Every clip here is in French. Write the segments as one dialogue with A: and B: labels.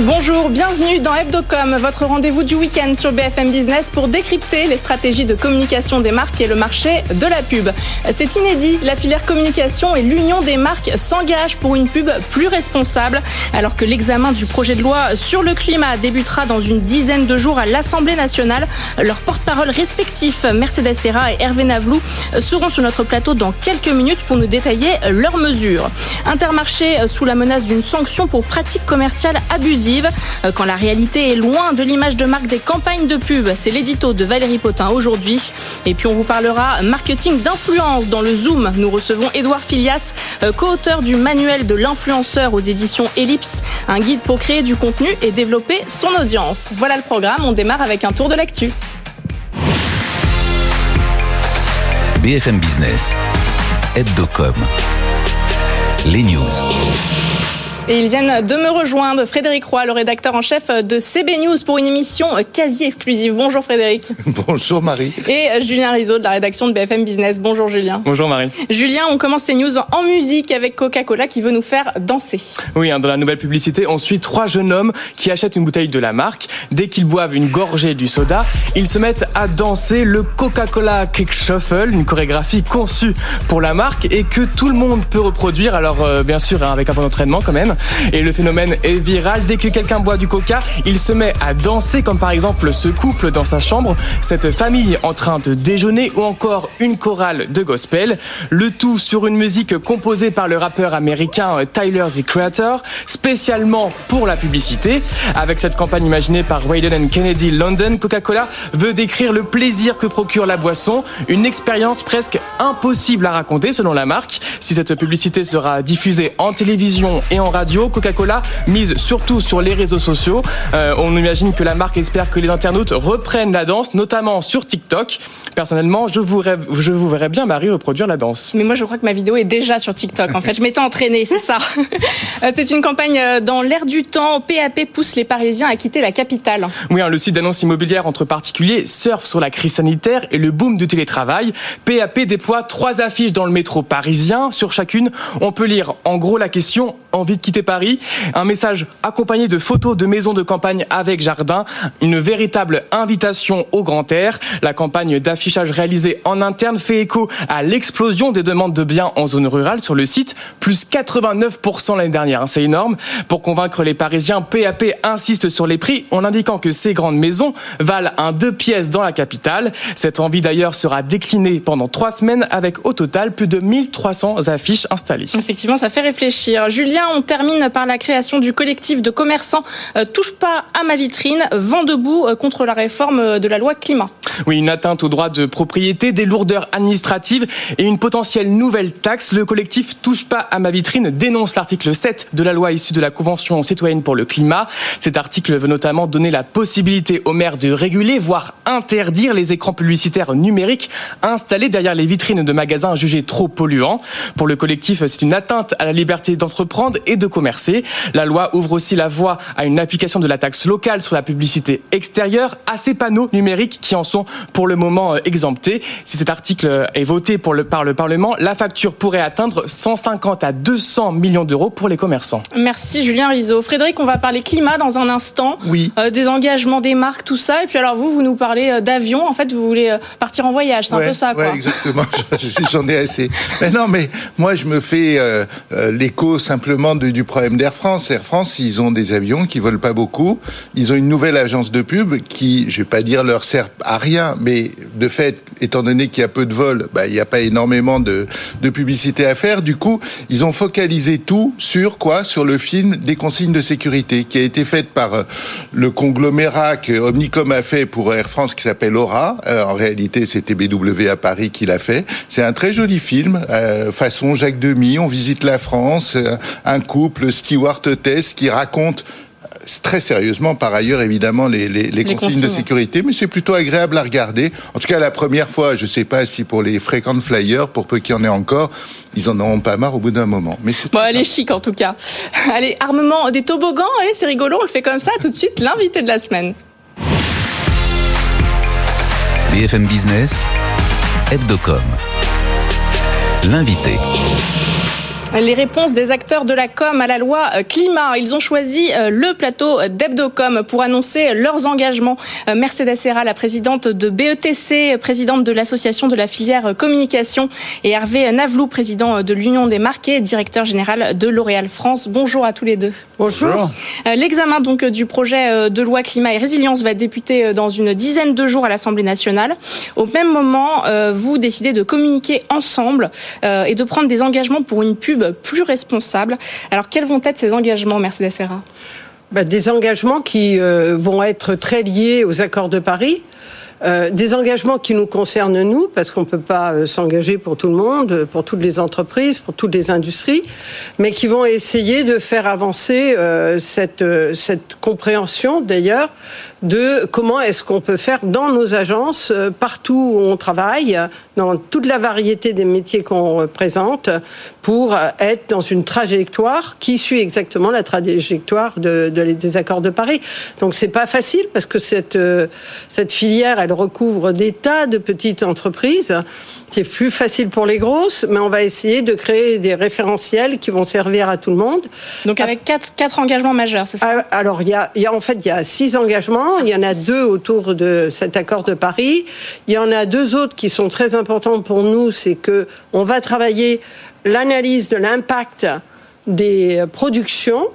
A: Bonjour, bienvenue dans Hebdocom, votre rendez-vous du week-end sur BFM Business pour décrypter les stratégies de communication des marques et le marché de la pub. C'est inédit, la filière communication et l'union des marques s'engagent pour une pub plus responsable, alors que l'examen du projet de loi sur le climat débutera dans une dizaine de jours à l'Assemblée nationale. Leurs porte-parole respectifs, Mercedes Serra et Hervé Navlou, seront sur notre plateau dans quelques minutes pour nous détailler leurs mesures. Intermarché sous la menace d'une sanction pour pratiques commerciales abusives euh, quand la réalité est loin de l'image de marque des campagnes de pub. C'est l'édito de Valérie Potin aujourd'hui. Et puis on vous parlera marketing d'influence dans le Zoom. Nous recevons Édouard Filias, euh, co-auteur du manuel de l'influenceur aux éditions Ellipse, un guide pour créer du contenu et développer son audience. Voilà le programme, on démarre avec un tour de l'actu.
B: BFM Business, Hebdocom, les news.
A: Et ils viennent de me rejoindre, Frédéric Roy, le rédacteur en chef de CB News pour une émission quasi exclusive. Bonjour Frédéric.
C: Bonjour Marie.
A: Et Julien Rizzo de la rédaction de BFM Business. Bonjour Julien.
D: Bonjour Marie.
A: Julien, on commence ces news en musique avec Coca-Cola qui veut nous faire danser.
D: Oui, hein, dans la nouvelle publicité, on suit trois jeunes hommes qui achètent une bouteille de la marque. Dès qu'ils boivent une gorgée du soda, ils se mettent à danser le Coca-Cola Kick Shuffle, une chorégraphie conçue pour la marque et que tout le monde peut reproduire. Alors euh, bien sûr, hein, avec un peu d'entraînement quand même. Et le phénomène est viral. Dès que quelqu'un boit du coca, il se met à danser, comme par exemple ce couple dans sa chambre, cette famille en train de déjeuner ou encore une chorale de gospel. Le tout sur une musique composée par le rappeur américain Tyler the Creator, spécialement pour la publicité. Avec cette campagne imaginée par Wayden Kennedy London, Coca-Cola veut décrire le plaisir que procure la boisson, une expérience presque impossible à raconter selon la marque. Si cette publicité sera diffusée en télévision et en radio, Coca-Cola mise surtout sur les réseaux sociaux. Euh, on imagine que la marque espère que les internautes reprennent la danse, notamment sur TikTok. Personnellement, je vous, rêve, je vous verrais bien, Marie, reproduire la danse.
A: Mais moi, je crois que ma vidéo est déjà sur TikTok. En fait, je m'étais entraînée, c'est ça. Euh, c'est une campagne euh, dans l'air du temps. PAP pousse les Parisiens à quitter la capitale.
D: Oui, hein, le site d'annonce immobilière entre particuliers surfe sur la crise sanitaire et le boom du télétravail. PAP déploie trois affiches dans le métro parisien. Sur chacune, on peut lire en gros la question envie de quitter Paris. Un message accompagné de photos de maisons de campagne avec jardin. Une véritable invitation au grand air. La campagne d'affichage réalisée en interne fait écho à l'explosion des demandes de biens en zone rurale sur le site. Plus 89% l'année dernière. Hein, c'est énorme. Pour convaincre les Parisiens, PAP insiste sur les prix en indiquant que ces grandes maisons valent un deux pièces dans la capitale. Cette envie d'ailleurs sera déclinée pendant trois semaines avec au total plus de 1300 affiches installées.
A: Effectivement, ça fait réfléchir. Julien, on termine par la création du collectif de commerçants euh, Touche pas à ma vitrine, vent debout euh, contre la réforme euh, de la loi climat.
D: Oui, une atteinte au droit de propriété, des lourdeurs administratives et une potentielle nouvelle taxe. Le collectif Touche pas à ma vitrine dénonce l'article 7 de la loi issue de la Convention citoyenne pour le climat. Cet article veut notamment donner la possibilité aux maires de réguler, voire interdire les écrans publicitaires numériques installés derrière les vitrines de magasins jugés trop polluants. Pour le collectif, c'est une atteinte à la liberté d'entreprendre et de commercer. La loi ouvre aussi la voie à une application de la taxe locale sur la publicité extérieure à ces panneaux numériques qui en sont pour le moment euh, exemptés. Si cet article est voté pour le, par le Parlement, la facture pourrait atteindre 150 à 200 millions d'euros pour les commerçants.
A: Merci Julien Rizzo. Frédéric, on va parler climat dans un instant.
C: Oui.
A: Euh, des engagements des marques, tout ça. Et puis alors vous, vous nous parlez euh, d'avion. En fait, vous voulez euh, partir en voyage. C'est
C: ouais,
A: un peu ça, quoi.
C: Ouais, exactement. J'en ai assez. Mais non, mais moi, je me fais euh, euh, l'écho simplement du problème d'Air France. Air France, ils ont des avions qui volent pas beaucoup. Ils ont une nouvelle agence de pub qui, je vais pas dire leur sert à rien, mais de fait, étant donné qu'il y a peu de vols, bah, il n'y a pas énormément de, publicité à faire. Du coup, ils ont focalisé tout sur quoi? Sur le film des consignes de sécurité qui a été fait par euh, le conglomérat que Omnicom a fait pour Air France qui s'appelle Aura. Euh, en réalité, c'était BW à Paris qui l'a fait. C'est un très joli film, euh, façon Jacques Demy. On visite la France, un couple, Stewart Tess, qui raconte très sérieusement, par ailleurs, évidemment, les, les, les consignes,
A: consignes.
C: de sécurité, mais c'est plutôt agréable à regarder. En tout cas, la première fois, je ne sais pas si pour les fréquents flyers, pour peu qu'il y en ait encore, ils en auront pas marre au bout d'un moment. Mais c'est
A: Bon, elle est chic en tout cas. Allez, armement des toboggans, allez, c'est rigolo, on le fait comme ça. Tout de suite, l'invité de la semaine.
B: BFM Business, Hebdocom. L'invité.
A: Les réponses des acteurs de la com à la loi euh, climat. Ils ont choisi euh, le plateau d'Ebdocom pour annoncer leurs engagements. Euh, Mercedes Serra, la présidente de BETC, présidente de l'association de la filière communication, et Hervé Navlou, président de l'Union des marques et directeur général de L'Oréal France. Bonjour à tous les deux.
E: Bonjour.
A: L'examen donc du projet de loi climat et résilience va débuter dans une dizaine de jours à l'Assemblée nationale. Au même moment, vous décidez de communiquer ensemble et de prendre des engagements pour une pub plus responsable. Alors quels vont être ces engagements, Mercedes Serra?
E: Bah, Des engagements qui euh, vont être très liés aux accords de Paris. Euh, des engagements qui nous concernent nous, parce qu'on ne peut pas euh, s'engager pour tout le monde, pour toutes les entreprises, pour toutes les industries, mais qui vont essayer de faire avancer cette, cette compréhension, d'ailleurs, de comment est-ce qu'on peut faire dans nos agences, euh, partout où on travaille, dans toute la variété des métiers qu'on présente, pour être dans une trajectoire qui suit exactement la trajectoire de, des accords de Paris. Donc c'est pas facile parce que cette, euh, cette filière, elle recouvre des tas de petites entreprises. C'est plus facile pour les grosses, mais on va essayer de créer des référentiels qui vont servir à tout le monde.
A: Donc avec quatre, quatre engagements majeurs, c'est ça?
E: Ah, Alors il y a, il y a en fait il y a six engagements. Il y en a deux autour de cet accord de Paris. Il y en a deux autres qui sont très importants pour nous. C'est que on va travailler l'analyse de l'impact des productions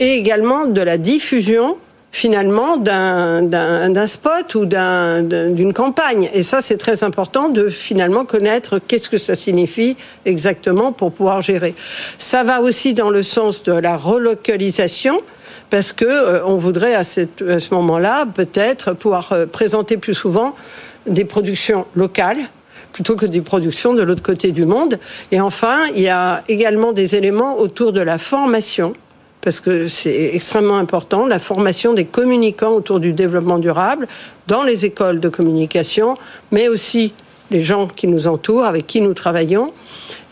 E: et également de la diffusion finalement d'un spot ou d'une campagne. Et ça, c'est très important de finalement connaître qu'est-ce que ça signifie exactement pour pouvoir gérer. Ça va aussi dans le sens de la relocalisation parce que euh, on voudrait à, ce moment-là peut-être pouvoir euh, présenter plus souvent des productions locales plutôt que des productions de l'autre côté du monde. Et enfin, il y a également des éléments autour de la formation parce que c'est extrêmement important, la formation des communicants autour du développement durable dans les écoles de communication, mais aussi les gens qui nous entourent, avec qui nous travaillons.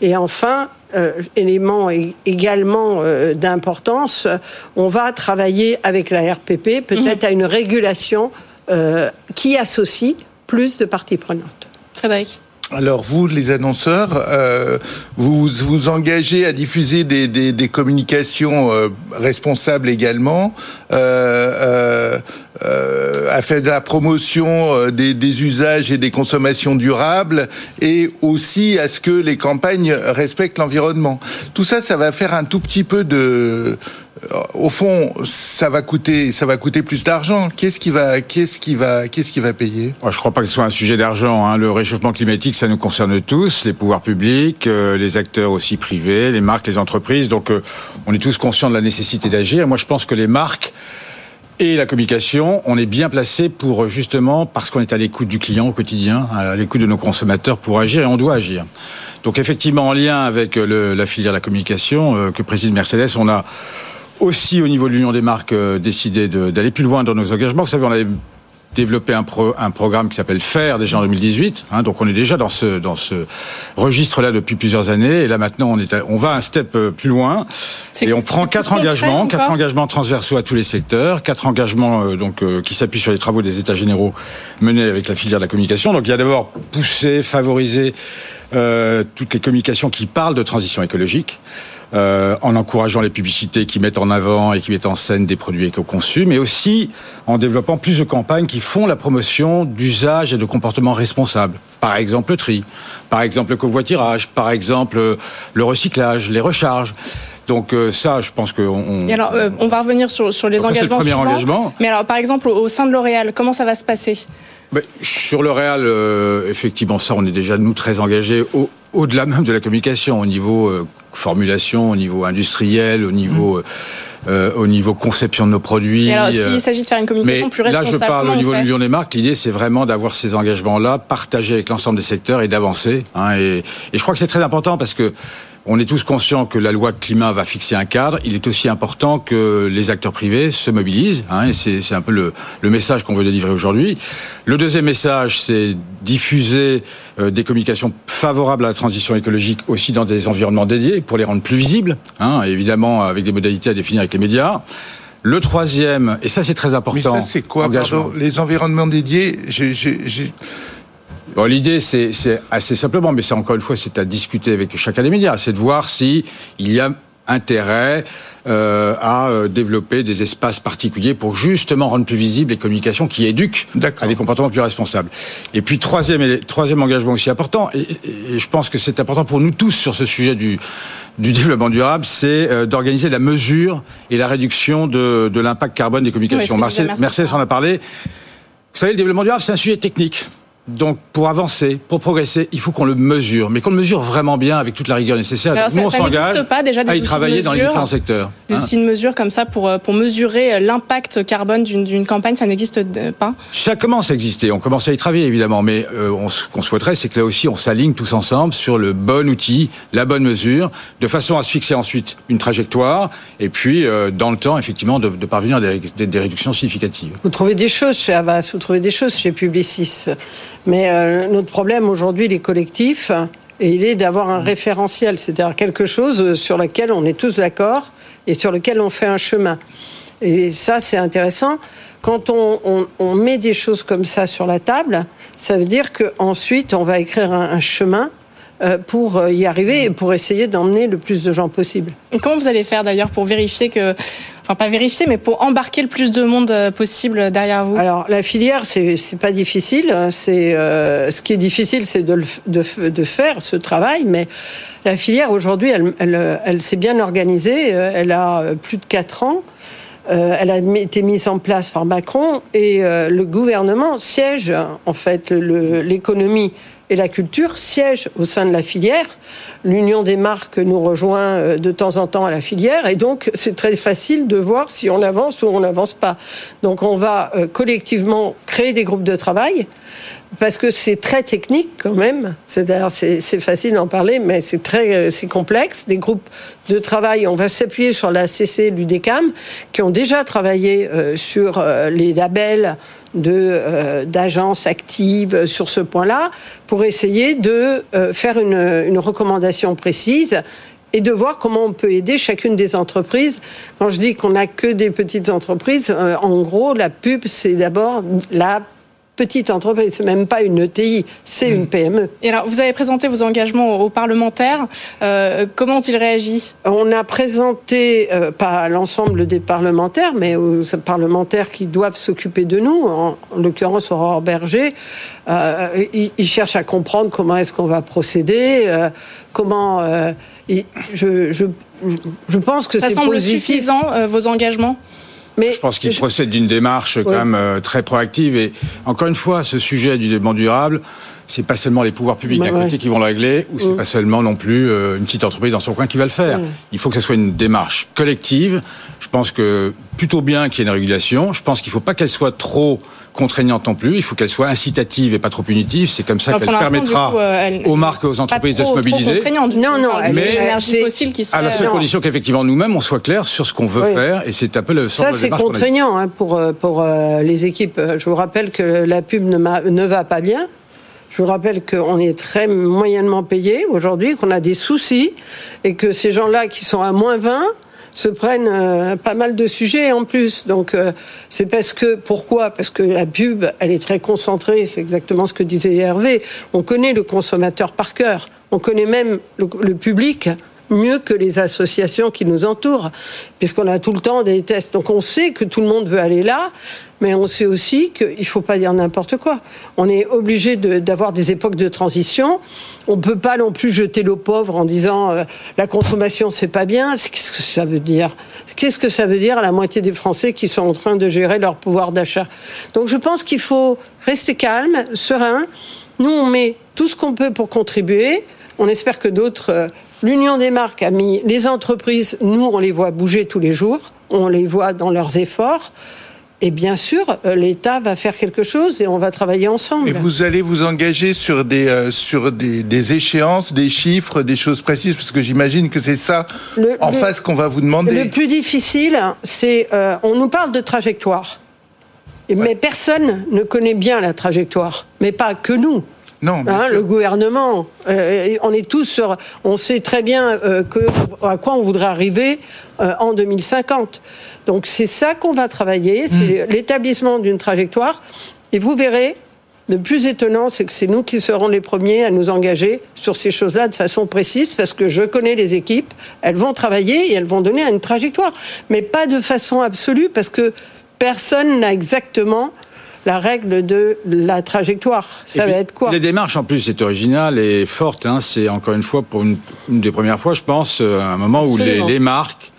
E: Et enfin, euh, élément également euh, d'importance, on va travailler avec la RPP peut-être mhm. à une régulation euh, qui associe plus de parties prenantes.
A: Frédéric.
C: Alors vous, les annonceurs, euh, vous vous engagez à diffuser des, communications euh, responsables également, euh, à faire de la promotion des, usages et des consommations durables, et aussi à ce que les campagnes respectent l'environnement. Tout ça, ça va faire un tout petit peu de au fond, ça va coûter, ça va coûter plus d'argent. Qu'est-ce qui va, qu'est-ce qui va, qu'est-ce qui va payer?
F: Je ne crois pas que ce soit un sujet d'argent. Hein. Le réchauffement climatique, ça nous concerne tous, les pouvoirs publics, euh, les acteurs aussi privés, les marques, les entreprises. Donc, euh, on est tous conscients de la nécessité d'agir. Moi, je pense que les marques et la communication, on est bien placé pour justement parce qu'on est à l'écoute du client au quotidien, à l'écoute de nos consommateurs pour agir et on doit agir. Donc effectivement, en lien avec le, la filière de la communication euh, que préside Mercedes, on a aussi au niveau de l'Union des marques euh, décidé d'aller plus loin dans nos engagements. Vous savez, on avait développé un, pro, un programme qui s'appelle FAIR déjà en 2018. Hein, donc on est déjà dans ce, dans ce registre-là depuis plusieurs années. Et là maintenant, on, est on va un step euh, plus loin. Et on prend quatre engagements, quatre engagements transversaux à tous les secteurs, quatre engagements euh, donc qui s'appuient sur les travaux des États généraux menés avec la filière de la communication. Donc il y a d'abord pousser, favoriser euh, toutes les communications qui parlent de transition écologique. Euh, en encourageant les publicités qui mettent en avant et qui mettent en scène des produits éco-conçus, mais aussi en développant plus de campagnes qui font la promotion d'usages et de comportements responsables. Par exemple le tri, par exemple le covoiturage, par exemple euh, le recyclage, les recharges. Donc euh, ça, je pense qu'on.
A: alors, on va revenir sur, sur les engagements.
F: le premier engagement.
A: Mais alors, par exemple, au sein de L'Oréal, comment ça va se passer?
F: Sur L'Oréal, effectivement, ça, on est déjà nous très engagés au, au-delà même de la communication, au niveau euh, formulation, au niveau industriel, au niveau, mm. euh, au niveau conception de nos produits.
A: Et alors, s'il euh, s'agit de faire une communication plus responsable,
F: là, je parle au niveau de l'Union des marques. L'idée, c'est vraiment d'avoir ces engagements-là, partagés avec l'ensemble des secteurs et d'avancer. Hein, et, et je crois que c'est très important parce que on est tous conscients que la loi climat va fixer un cadre. Il est aussi important que les acteurs privés se mobilisent. Hein, et c'est un peu le, le message qu'on veut délivrer aujourd'hui. Le deuxième message, c'est diffuser euh, des communications favorables à la transition écologique aussi dans des environnements dédiés pour les rendre plus visibles. Hein, évidemment, avec des modalités à définir avec les médias. Le troisième, et ça c'est très important.
C: Mais ça c'est quoi pardon, Les environnements dédiés,
F: Bon, L'idée, c'est c'est assez simplement, mais c'est encore une fois, c'est à discuter avec chacun des médias, c'est de voir si il y a intérêt euh, à euh, développer des espaces particuliers pour justement rendre plus visibles les communications qui éduquent
C: D'accord.
F: à des comportements plus responsables. Et puis troisième, et- troisième engagement aussi important, et, et- et je pense que c'est important pour nous tous sur ce sujet du, du développement durable, c'est euh, d'organiser la mesure et la réduction de, de l'impact carbone des communications.
A: Oui.
F: Mercedes en a parlé. Vous savez, le développement durable, c'est un sujet technique. Donc, pour avancer, pour progresser, il faut qu'on le mesure, mais qu'on le mesure vraiment bien avec toute la rigueur nécessaire.
A: Alors, ça-
F: Nous, on
A: ça
F: s'engage
A: déjà, des
F: à y travailler dans les différents secteurs.
A: Des
F: Hein.
A: outils de mesure comme ça pour, euh, pour mesurer euh, l'impact carbone d'une d'une campagne, ça n'existe pas?
F: Ça commence à exister, on commence à y travailler évidemment, mais euh, on- ce qu'on souhaiterait, c'est que là aussi, on s'aligne tous ensemble sur le bon outil, la bonne mesure, de façon à se fixer ensuite une trajectoire, et puis euh, dans le temps, effectivement, de, de parvenir à des, des- des réductions significatives.
E: Vous trouvez des choses chez Avas, vous trouvez des choses chez Publicis. Mais euh, notre problème aujourd'hui, les collectifs, et il est d'avoir un référentiel, c'est-à-dire quelque chose sur lequel on est tous d'accord et sur lequel on fait un chemin. Et ça, c'est intéressant. Quand on, met des choses comme ça sur la table, ça veut dire qu'ensuite, on va écrire un, chemin euh, pour euh, y arriver et pour essayer d'emmener le plus de gens possible.
A: Et comment vous allez faire d'ailleurs pour vérifier que, enfin pas vérifier, mais pour embarquer le plus de monde euh, possible derrière vous?
E: Alors la filière, c'est pas difficile. C'est euh, ce qui est difficile, c'est de, faire ce travail. Mais la filière aujourd'hui, elle, elle, elle s'est bien organisée. Euh, Elle a euh, plus de quatre ans. Euh, elle a été mise en place par Macron et euh, le gouvernement siège en fait l'économie et la culture siègent au sein de la filière. L'Union des marques nous rejoint euh, de temps en temps à la filière et donc c'est très facile de voir si on avance ou on n'avance pas. Donc on va euh, collectivement créer des groupes de travail parce que c'est très technique quand même. C'est-à-dire, c'est facile d'en parler, mais c'est très, euh, c'est complexe. Des groupes de travail, on va s'appuyer sur la CC, l'UDECAM, qui ont déjà travaillé sur les labels de euh, d'agences actives sur ce point-là, pour essayer de euh, faire une, une recommandation précise et de voir comment on peut aider chacune des entreprises. Quand je dis qu'on n'a que des petites entreprises, euh, en gros, la pub, c'est d'abord la petite entreprise. C'est même pas une ETI, c'est une PME.
A: Et alors, vous avez présenté vos engagements aux parlementaires. Euh, comment ont-ils réagi
E: On a présenté, euh, pas à l'ensemble des parlementaires, mais aux parlementaires qui doivent s'occuper de nous, en, en l'occurrence Aurore Berger, euh, ils, ils cherchent à comprendre comment est-ce qu'on va procéder, comment... ils- je, je, je pense que
A: Ça semble suffisant, vos engagements?
E: Mais
F: Je pense qu'il procède d'une démarche quand même euh, très proactive. Et encore une fois, ce sujet du développement durable, c'est pas seulement les pouvoirs publics
E: Bah
F: d'un
E: ouais.
F: côté qui vont le régler, ou c'est
E: Mm.
F: pas seulement non plus euh, une petite entreprise dans son coin qui va le faire.
E: Mm.
F: Il faut que ce soit une démarche collective. Je pense que plutôt bien qu'il y ait une régulation. Je pense qu'il faut pas qu'elle soit trop contraignante non plus. Il faut qu'elle soit incitative et pas trop punitive. C'est comme ça qu'elle permettra
A: coup, euh, elle-
F: aux marques et aux entreprises de se mobiliser.
A: Trop contraignant, du
E: Non, non,
A: mais
E: c'est-
A: fossile qui serait...
F: À la seule
E: Non.
F: condition qu'effectivement nous-mêmes on soit clair sur ce qu'on veut
E: Oui.
F: faire et c'est un peu le sens
E: Ça,
F: de la
E: c'est
F: démarche qu'on a.
E: contraignant hein, pour, euh, pour euh, les équipes. Je vous rappelle que la pub ne, ne va pas bien. Je vous rappelle qu'on est très moyennement payé aujourd'hui, qu'on a des soucis et que ces gens-là qui sont à moins 20 se prennent euh, pas mal de sujets en plus. Donc euh, c'est parce que pourquoi? Parce que la pub, elle est très concentrée. C'est exactement ce que disait Hervé. On connaît le consommateur par cœur. On connaît même le, le public mieux que les associations qui nous entourent, puisqu'on a tout le temps des tests. Donc on sait que tout le monde veut aller là, mais on sait aussi qu'il ne faut pas dire n'importe quoi. On est obligé d'avoir des époques de transition. On ne peut pas non plus jeter l'eau pauvre en disant euh, la consommation c'est pas bien. Qu'est-ce que ça veut dire? Qu'est-ce que ça veut dire à la moitié des Français qui sont en train de gérer leur pouvoir d'achat? Donc je pense qu'il faut rester calme, serein. Nous on met tout ce qu'on peut pour contribuer. On espère que d'autres. L'Union des marques a mis les entreprises, nous, on les voit bouger tous les jours, on les voit dans leurs efforts. Et bien sûr, euh, l'État va faire quelque chose et on va travailler ensemble.
C: Et vous allez vous engager sur des euh, sur des, des échéances, des chiffres, des choses précises, parce que j'imagine que c'est ça
E: Le-
C: en
E: le-
C: face qu'on va vous demander.
E: Le plus difficile, c'est euh, on nous parle de trajectoire, mais personne ne connaît bien la trajectoire, mais pas que nous.
C: Non,
E: Hein, le gouvernement, euh, on est tous sur, on sait très bien euh, que, à quoi on voudrait arriver euh, en 2050. Donc c'est ça qu'on va travailler, c'est
C: Mm.
E: l'établissement d'une trajectoire. Et vous verrez, le plus étonnant, c'est que c'est nous qui serons les premiers à nous engager sur ces choses-là de façon précise, parce que je connais les équipes, elles vont travailler et elles vont donner une trajectoire, mais pas de façon absolue, parce que personne n'a exactement la règle de la trajectoire. Ça va être quoi?
F: Les démarches, en plus, c'est original et forte. Hein. C'est encore une fois, pour une, des premières fois, je pense, euh, un moment où les, marques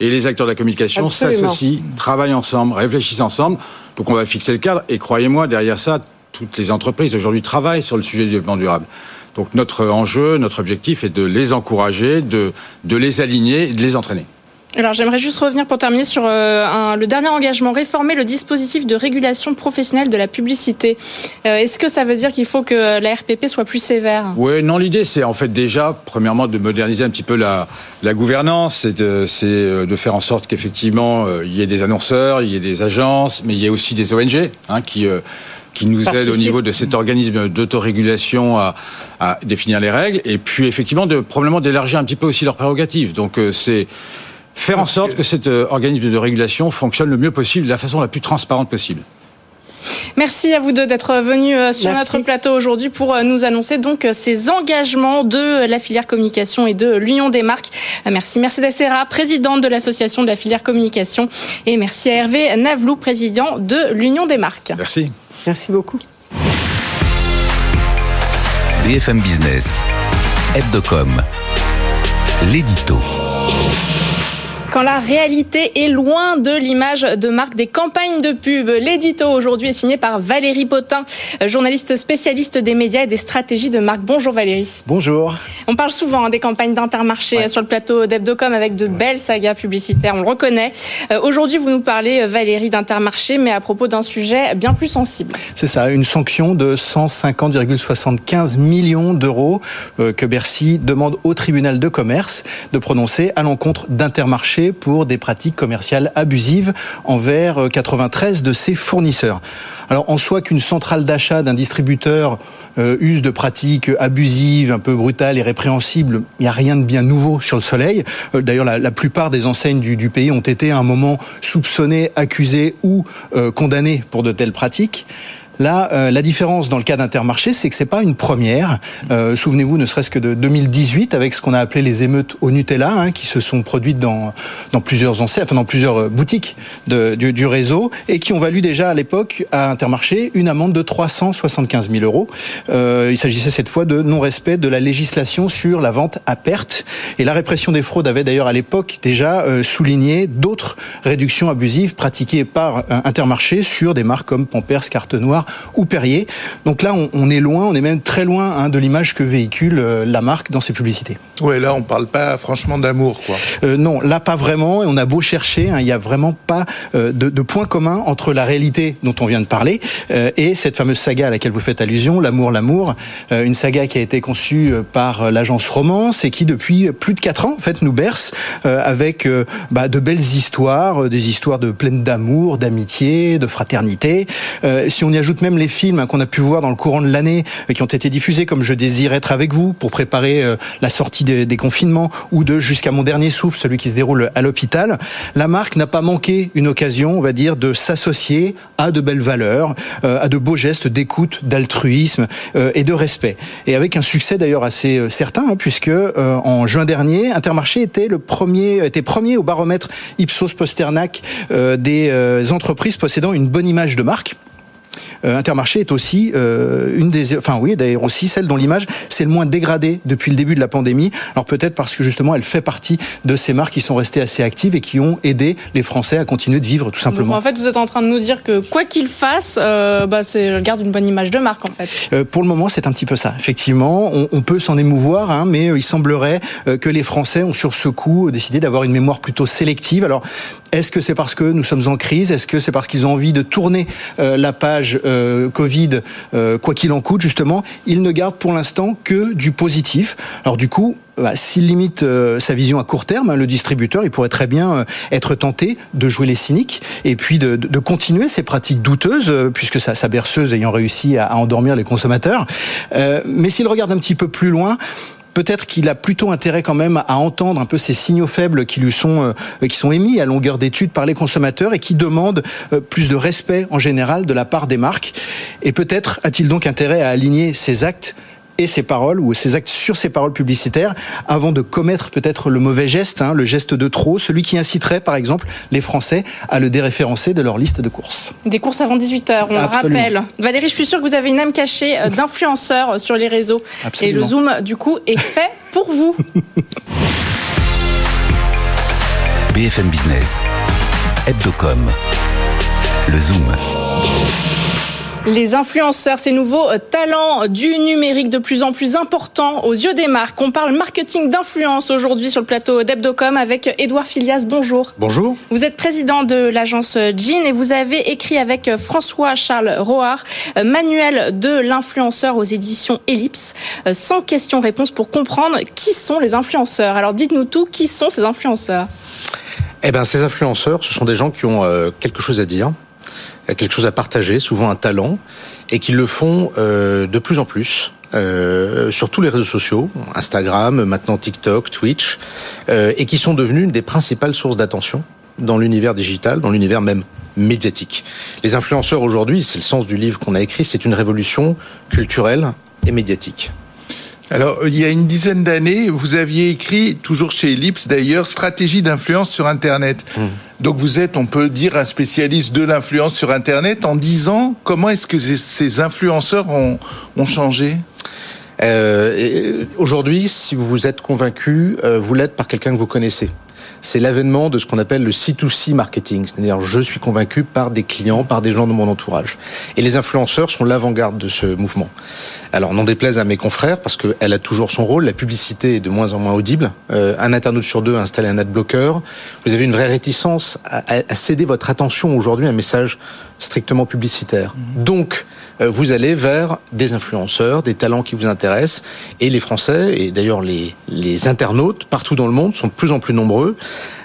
F: et les acteurs de la communication s'associent, travaillent ensemble, réfléchissent ensemble. Donc on va fixer le cadre. Et croyez-moi, derrière ça, toutes les entreprises aujourd'hui travaillent sur le sujet du développement durable. Donc notre enjeu, notre objectif est de les encourager, de, de les aligner et de les entraîner.
A: Alors j'aimerais juste revenir pour terminer sur euh, le dernier engagement, réformer le dispositif de régulation professionnelle de la publicité. Euh, est-ce que ça veut dire qu'il faut que la RPP soit plus sévère?
F: Oui, non, l'idée c'est en fait déjà, premièrement, de moderniser un petit peu la, la gouvernance, c'est de, euh, de, faire en sorte qu'effectivement il y ait des annonceurs, il y ait des agences, mais il y ait aussi des ONG hein, qui qui nous aident au niveau de cet organisme d'autorégulation à, à définir les règles, et puis effectivement de probablement d'élargir un petit peu aussi leurs prérogatives. Donc c'est faire en sorte que cet euh, organisme de régulation fonctionne le mieux possible, de la façon la plus transparente possible.
A: Merci à vous deux d'être venus euh, sur notre plateau aujourd'hui pour euh, nous annoncer donc ces engagements de la filière communication et de l'Union des marques. Merci Mercedes Serra, présidente de l'association de la filière communication et merci à Hervé Navlou, président de l'Union des marques.
F: Merci.
E: Merci beaucoup.
B: BFM Business, Hebdocom, l'édito.
A: Quand la réalité est loin de l'image de marque des campagnes de pub, l'édito aujourd'hui est signé par Valérie Potin, journaliste spécialiste des médias et des stratégies de marque. Bonjour Valérie.
G: Bonjour.
A: On parle souvent hein, des campagnes d'intermarché sur le plateau d'Ebdocom avec de belles sagas publicitaires, on le reconnaît. Euh, aujourd'hui, vous nous parlez, euh, Valérie, d'intermarché, mais à propos d'un sujet bien plus sensible.
G: C'est ça, une sanction de 150,75 millions d'euros euh, que Bercy demande au tribunal de commerce de prononcer à l'encontre d'Intermarché pour des pratiques commerciales abusives envers 93 euh, de ses fournisseurs. Alors en soi qu'une centrale d'achat d'un distributeur euh, use de pratiques abusives, un peu brutales et répréhensibles, il n'y a rien de bien nouveau sur le soleil. Euh, d'ailleurs, la, plupart des enseignes du, pays ont été à un moment soupçonnées, accusées ou condamnées pour de telles pratiques. Là, euh, la différence dans le cas d'Intermarché, c'est que c'est pas une première. Euh, souvenez-vous, ne serait-ce que de 2018, avec ce qu'on a appelé les émeutes au Nutella, hein, qui se sont produites dans dans plusieurs enseignes, enfin dans plusieurs euh, boutiques de, du, du, réseau, et qui ont valu déjà à l'époque à Intermarché une amende de 375 000 euros. il s'agissait cette fois de non-respect de la législation sur la vente à perte. Et la répression des fraudes avait d'ailleurs à l'époque déjà souligné d'autres réductions abusives pratiquées par Intermarché sur des marques comme Pampers, Carte Noire ou Perrier. Donc là, on, est loin, on est même très loin hein, de l'image que véhicule euh, la marque dans ses publicités.
C: Ouais, là, on parle pas franchement d'amour, quoi.
G: Euh, non, là, pas vraiment. Et on a beau chercher, hein, il n'y a vraiment pas euh, de, de, point commun entre la réalité dont on vient de parler et cette fameuse saga à laquelle vous faites allusion, l'amour, l'amour, une saga qui a été conçue par l'agence Romance et qui depuis plus de quatre ans, en fait, nous berce avec bah, de belles histoires, des histoires de pleines d'amour, d'amitié, de fraternité. si on y ajoute même les films qu'on a pu voir dans le courant de l'année, euh, qui ont été diffusés, comme Je désire être avec vous, pour préparer euh, la sortie des, confinements, ou de Jusqu'à mon dernier souffle, celui qui se déroule à l'hôpital, la marque n'a pas manqué une occasion, on va dire, de s'associer à de belles valeurs, euh, à de beaux gestes d'écoute, d'altruisme et de respect. Et avec un succès d'ailleurs assez certain, hein, puisque en juin dernier, Intermarché était le premier, était premier au baromètre Ipsos Posternac des entreprises possédant une bonne image de marque. Euh, Intermarché est aussi euh, une des, enfin oui, d'ailleurs aussi celle dont l'image s'est le moins dégradée depuis le début de la pandémie. Alors peut-être parce que justement elle fait partie de ces marques qui sont restées assez actives et qui ont aidé les Français à continuer de vivre tout simplement.
A: en fait, vous êtes en train de nous dire que quoi qu'il fasse, euh, bah, c'est garde une bonne image de marque en fait.
G: pour le moment, c'est un petit peu ça. Effectivement, on, on peut s'en émouvoir, hein, mais il semblerait que les Français ont sur ce coup décidé d'avoir une mémoire plutôt sélective. Alors, est-ce que c'est parce que nous sommes en crise? Est-ce que c'est parce qu'ils ont envie de tourner la page euh, Covid, euh, quoi qu'il en coûte, justement, il ne garde pour l'instant que du positif. Alors du coup, bah, s'il limite euh, sa vision à court terme, hein, le distributeur, il pourrait très bien être tenté de jouer les cyniques et puis de, continuer ces pratiques douteuses, puisque sa, berceuse ayant réussi à endormir les consommateurs. mais s'il regarde un petit peu plus loin, peut-être qu'il a plutôt intérêt quand même à entendre un peu ces signaux faibles qui lui sont qui sont émis à longueur d'études par les consommateurs et qui demandent plus de respect en général de la part des marques. Et peut-être a-t-il donc intérêt à aligner ses actes et ses paroles ou ses actes sur ses paroles publicitaires avant de commettre peut-être le mauvais geste, hein, le geste de trop, celui qui inciterait par exemple les Français à le déréférencer de leur liste de courses.
A: Des courses avant 18h, on le rappelle. Valérie, je suis sûre que vous avez une âme cachée euh, d'influenceurs euh, sur les réseaux. Et le Zoom, du coup, est fait pour vous.
B: BFM Business, Hebdocom, le Zoom.
A: Les influenceurs, ces nouveaux euh, talents du numérique de plus en plus importants aux yeux des marques. On parle marketing d'influence aujourd'hui sur le plateau d'Ebdocom avec Édouard Filias. Bonjour.
H: Bonjour.
A: Vous êtes président de l'agence Jean et vous avez écrit avec François-Charles Roard Manuel de l'influenceur aux éditions Ellipse. Euh, sans question-réponse pour comprendre qui sont les influenceurs. Alors dites-nous tout, qui sont ces influenceurs?
H: Eh bien, ces influenceurs, ce sont des gens qui ont euh, quelque chose à dire, quelque chose à partager, souvent un talent, et qui le font euh, de plus en plus. Euh, sur tous les réseaux sociaux, Instagram, maintenant TikTok, Twitch, euh, et qui sont devenus une des principales sources d'attention dans l'univers digital, dans l'univers même médiatique. Les influenceurs aujourd'hui, c'est le sens du livre qu'on a écrit, c'est une révolution culturelle et médiatique.
C: Alors, il y a une dizaine d'années, vous aviez écrit, toujours chez Ellipse d'ailleurs, stratégie d'influence sur Internet. Mmh. Donc vous êtes, on peut dire, un spécialiste de l'influence sur Internet. En disant, comment est-ce que ces influenceurs ont, ont changé?
H: Euh, Aujourd'hui, si vous êtes convaincu, euh, vous l'êtes par quelqu'un que vous connaissez c'est l'avènement de ce qu'on appelle le C2C marketing, c'est-à-dire je suis convaincu par des clients, par des gens de mon entourage. Et les influenceurs sont l'avant-garde de ce mouvement. Alors n'en déplaise à mes confrères, parce qu'elle a toujours son rôle, la publicité est de moins en moins audible. Euh, un internaute sur deux a installé un adblocker. Vous avez une vraie réticence à, à céder votre attention aujourd'hui à un message strictement publicitaire. Mmh. Donc, vous allez vers des influenceurs, des talents qui vous intéressent. Et les Français, et d'ailleurs les, internautes partout dans le monde sont de plus en plus nombreux.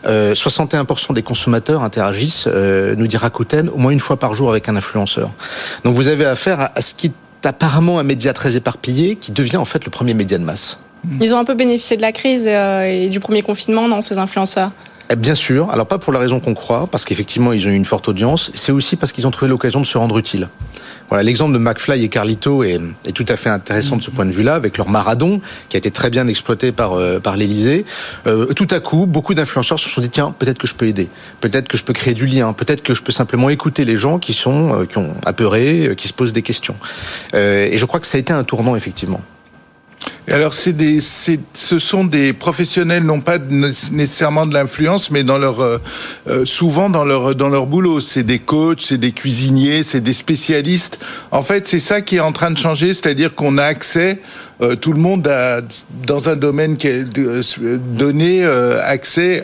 H: Euh, 61% des consommateurs interagissent, euh, nous dit Rakuten, au moins une fois par jour avec un influenceur. Donc vous avez affaire à, ce qui est apparemment un média très éparpillé, qui devient en fait le premier média de masse.
A: Ils ont un peu bénéficié de la crise euh, et du premier confinement, non, ces influenceurs?
H: Bien sûr, alors pas pour la raison qu'on croit, parce qu'effectivement ils ont eu une forte audience, c'est aussi parce qu'ils ont trouvé l'occasion de se rendre utiles. Voilà, l'exemple de McFly et Carlito est, est, tout à fait intéressant de ce point de vue-là, avec leur Maradon, qui a été très bien exploité par, euh, par l'Élysée. Euh, tout à coup, beaucoup d'influenceurs se sont dit, tiens, peut-être que je peux aider, peut-être que je peux créer du lien, peut-être que je peux simplement écouter les gens qui sont, euh, qui ont apeuré, qui se posent des questions. Euh, et je crois que ça a été un tournant, effectivement.
C: Alors, c'est des, ce sont des professionnels, non pas nécessairement de l'influence, mais dans leur, euh, euh, souvent dans leur, dans leur boulot. C'est des coachs, c'est des cuisiniers, c'est des spécialistes. En fait, c'est ça qui est en train de changer, c'est-à-dire qu'on a accès, euh, tout le monde a, dans un domaine qui est donné, accès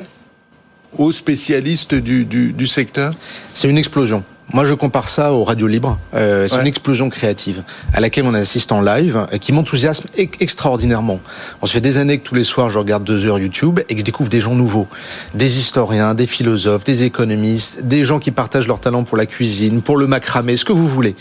C: aux spécialistes du, du, du secteur.
H: C'est une explosion. Moi, je compare ça aux radios libres. Euh, c'est ouais. une explosion créative à laquelle on assiste en live et qui m'enthousiasme extraordinairement. On se fait des années que tous les soirs, je regarde deux heures YouTube et que je découvre des gens nouveaux, des historiens, des philosophes, des économistes, des gens qui partagent leur talent pour la cuisine, pour le macramé, ce que vous voulez.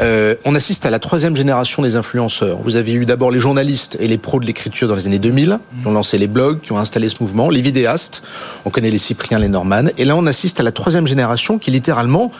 H: Euh, on assiste à la troisième génération des influenceurs. Vous avez eu d'abord les journalistes et les pros de l'écriture dans les années 2000, qui ont lancé les blogs, qui ont installé ce mouvement, les vidéastes. On connaît les Cypriens, les Norman. Et là, on assiste à la troisième génération qui littéralement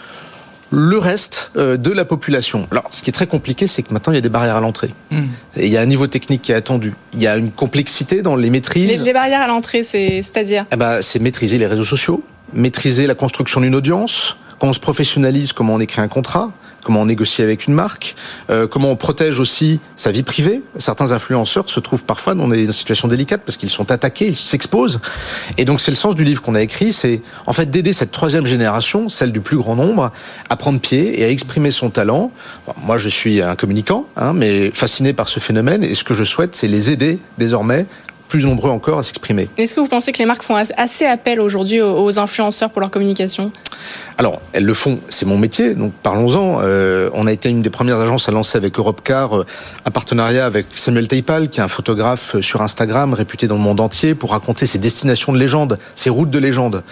H: le reste euh, de la population. Alors, ce qui est très compliqué, c'est que maintenant, il y a des barrières à l'entrée. Mmh. Et il y a un niveau technique qui est attendu. Il y a une complexité dans les maîtrises.
A: Les, les barrières à l'entrée, c'est-à-dire
H: eh ben, C'est maîtriser les réseaux sociaux, maîtriser la construction d'une audience, quand on se professionnalise, comment on écrit un contrat, comment on négocie avec une marque, euh, comment on protège aussi sa vie privée. Certains influenceurs se trouvent parfois dans des situations délicates parce qu'ils sont attaqués, ils s'exposent. Et donc c'est le sens du livre qu'on a écrit, c'est en fait d'aider cette troisième génération, celle du plus grand nombre, à prendre pied et à exprimer son talent. Moi je suis un communicant, hein, mais fasciné par ce phénomène et ce que je souhaite, c'est les aider désormais plus nombreux encore à s'exprimer.
A: Est-ce que vous pensez que les marques font assez appel aujourd'hui aux influenceurs pour leur communication?
H: Alors, elles le font, c'est mon métier, donc parlons-en. Euh, on a été une des premières agences à lancer avec Europcar euh, un partenariat avec Samuel Teipal, qui est un photographe sur Instagram réputé dans le monde entier pour raconter ses destinations de légende, ses routes de légende.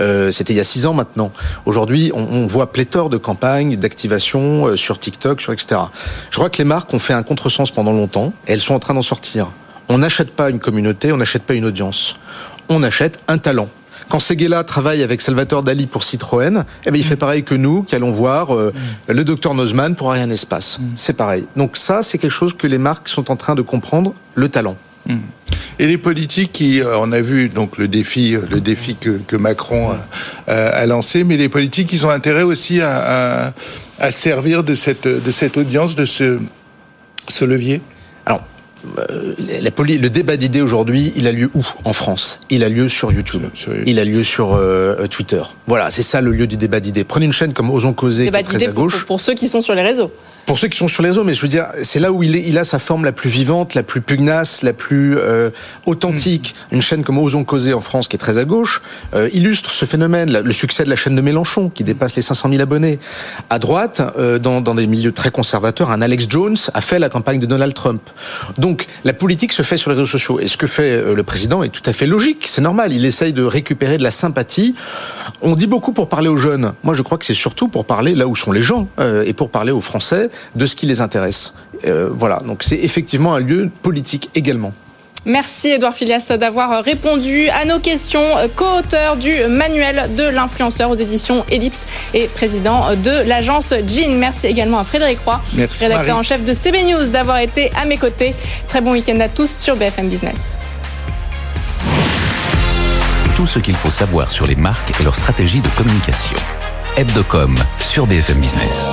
H: Euh, C'était il y a six ans maintenant. Aujourd'hui, on, on, voit pléthore de campagnes, d'activations euh, sur TikTok, sur etc. Je crois que les marques ont fait un contresens pendant longtemps et elles sont en train d'en sortir On n'achète pas une communauté, on n'achète pas une audience. On achète un talent. Quand Seguela travaille avec Salvatore Dali pour Citroën, eh bien, il fait pareil que nous, qui allons voir euh, le docteur Nozman pour Ariane Espace. C'est pareil. Donc ça, c'est quelque chose que les marques sont en train de comprendre, le talent.
C: Et les politiques qui, euh, on a vu donc le défi, euh, le défi que, que Macron a, a lancé, mais les politiques, ils ont intérêt aussi à, à, à servir de cette, de cette audience, de ce, ce levier?
H: Euh, la poli- le débat d'idées aujourd'hui, il a lieu où En France? Il a lieu sur YouTube.
C: Sur- sur YouTube.
H: Il a lieu sur euh, Twitter. Voilà, c'est ça le lieu du débat d'idées. Prenez une chaîne comme Osons causer, qui est très à gauche.
A: pour- pour ceux qui sont sur les réseaux.
H: Pour ceux qui sont sur les réseaux, mais je veux dire, c'est là où il, est, il a sa forme la plus vivante, la plus pugnace, la plus euh, authentique. Une chaîne comme Osons causer en France, qui est très à gauche, euh, illustre ce phénomène, le succès de la chaîne de Mélenchon, qui dépasse les 500 000 abonnés. À droite, euh, dans, dans des milieux très conservateurs, un Alex Jones a fait la campagne de Donald Trump. Donc, la politique se fait sur les réseaux sociaux. Et ce que fait euh, le président est tout à fait logique, c'est normal. Il essaye de récupérer de la sympathie. On dit beaucoup pour parler aux jeunes. Moi, je crois que c'est surtout pour parler là où sont les gens euh, et pour parler aux Français de ce qui les intéresse. Euh, voilà, donc c'est effectivement un lieu politique également.
A: Merci Edouard Filias d'avoir répondu à nos questions, co-auteur du manuel de l'influenceur aux éditions Ellipse et président de l'agence Jean. Merci également à Frédéric Roy,
C: Merci,
A: rédacteur
C: Marie.
A: en chef de CB News, d'avoir été à mes côtés. Très bon week-end à tous sur BFM Business.
B: Tout ce qu'il faut savoir sur les marques et leur stratégie de communication. Hebdocom sur BFM Business.